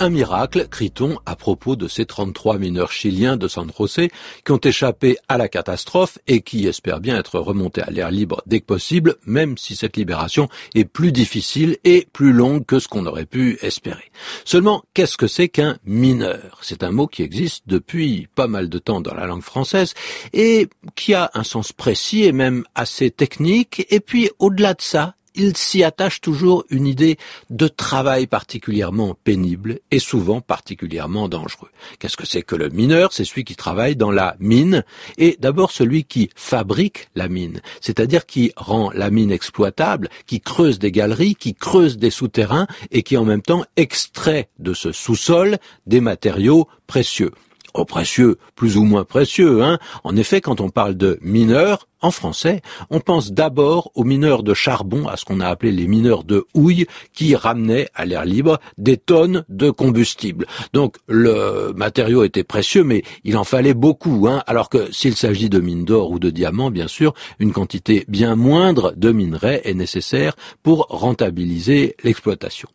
Un miracle, crie-t-on, à propos de ces 33 mineurs chiliens de San José qui ont échappé à la catastrophe et qui espèrent bien être remontés à l'air libre dès que possible, même si cette libération est plus difficile et plus longue que ce qu'on aurait pu espérer. Seulement, qu'est-ce que c'est qu'un mineur? C'est un mot qui existe depuis pas mal de temps dans la langue française et qui a un sens précis et même assez technique. Et puis, au-delà de ça, il s'y attache toujours une idée de travail particulièrement pénible et souvent particulièrement dangereux. Qu'est-ce que c'est que le mineur? C'est celui qui travaille dans la mine et d'abord celui qui fabrique la mine, c'est-à-dire qui rend la mine exploitable, qui creuse des galeries, qui creuse des souterrains et qui en même temps extrait de ce sous-sol des matériaux précieux. Oh, précieux, plus ou moins précieux, hein. En effet, quand on parle de mineurs, en français, on pense d'abord aux mineurs de charbon, à ce qu'on a appelé les mineurs de houille, qui ramenaient à l'air libre des tonnes de combustible. Donc le matériau était précieux, mais il en fallait beaucoup. Hein, alors que s'il s'agit de mines d'or ou de diamants, bien sûr, une quantité bien moindre de minerais est nécessaire pour rentabiliser l'exploitation.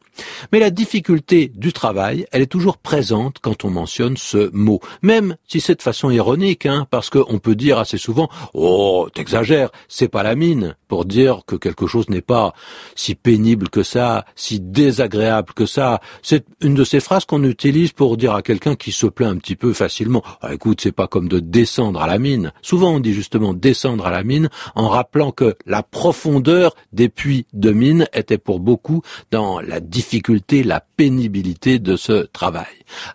Mais la difficulté du travail, elle est toujours présente quand on mentionne ce mot, même si c'est de façon ironique, hein, parce qu'on peut dire assez souvent « Oh, exagère, c'est pas la mine pour dire que quelque chose n'est pas si pénible que ça, si désagréable que ça. C'est une de ces phrases qu'on utilise pour dire à quelqu'un qui se plaint un petit peu facilement. Ah, écoute, c'est pas comme de descendre à la mine. Souvent on dit justement descendre à la mine en rappelant que la profondeur des puits de mine était pour beaucoup dans la difficulté, la pénibilité de ce travail.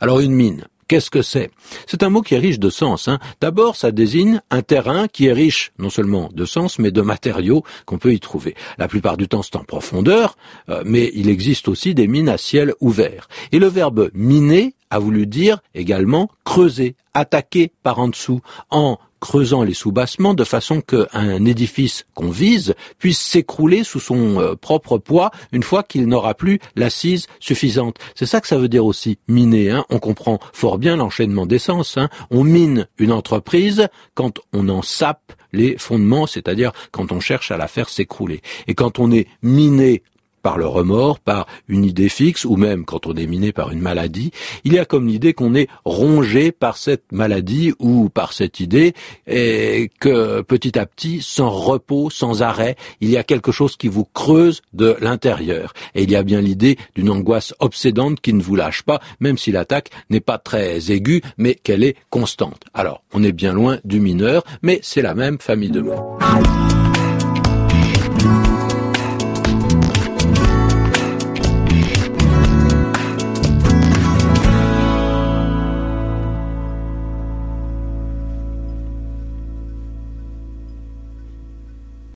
Alors une mine, Qu'est-ce que c'est? C'est un mot qui est riche de sens. Hein. D'abord, ça désigne un terrain qui est riche non seulement de sens, mais de matériaux qu'on peut y trouver. La plupart du temps, c'est en profondeur, euh, mais il existe aussi des mines à ciel ouvert. Et le verbe miner a voulu dire également creuser, attaquer par en dessous, en creusant les soubassements de façon qu'un édifice qu'on vise puisse s'écrouler sous son euh, propre poids une fois qu'il n'aura plus l'assise suffisante. C'est ça que ça veut dire aussi miner. Hein. On comprend fort bien l'enchaînement d'essence. Hein. On mine une entreprise quand on en sape les fondements, c'est-à-dire quand on cherche à la faire s'écrouler. Et quand on est miné par le remords, par une idée fixe, ou même quand on est miné par une maladie, il y a comme l'idée qu'on est rongé par cette maladie ou par cette idée, et que petit à petit, sans repos, sans arrêt, il y a quelque chose qui vous creuse de l'intérieur. Et il y a bien l'idée d'une angoisse obsédante qui ne vous lâche pas, même si l'attaque n'est pas très aiguë, mais qu'elle est constante. Alors, on est bien loin du mineur, mais c'est la même famille de mots.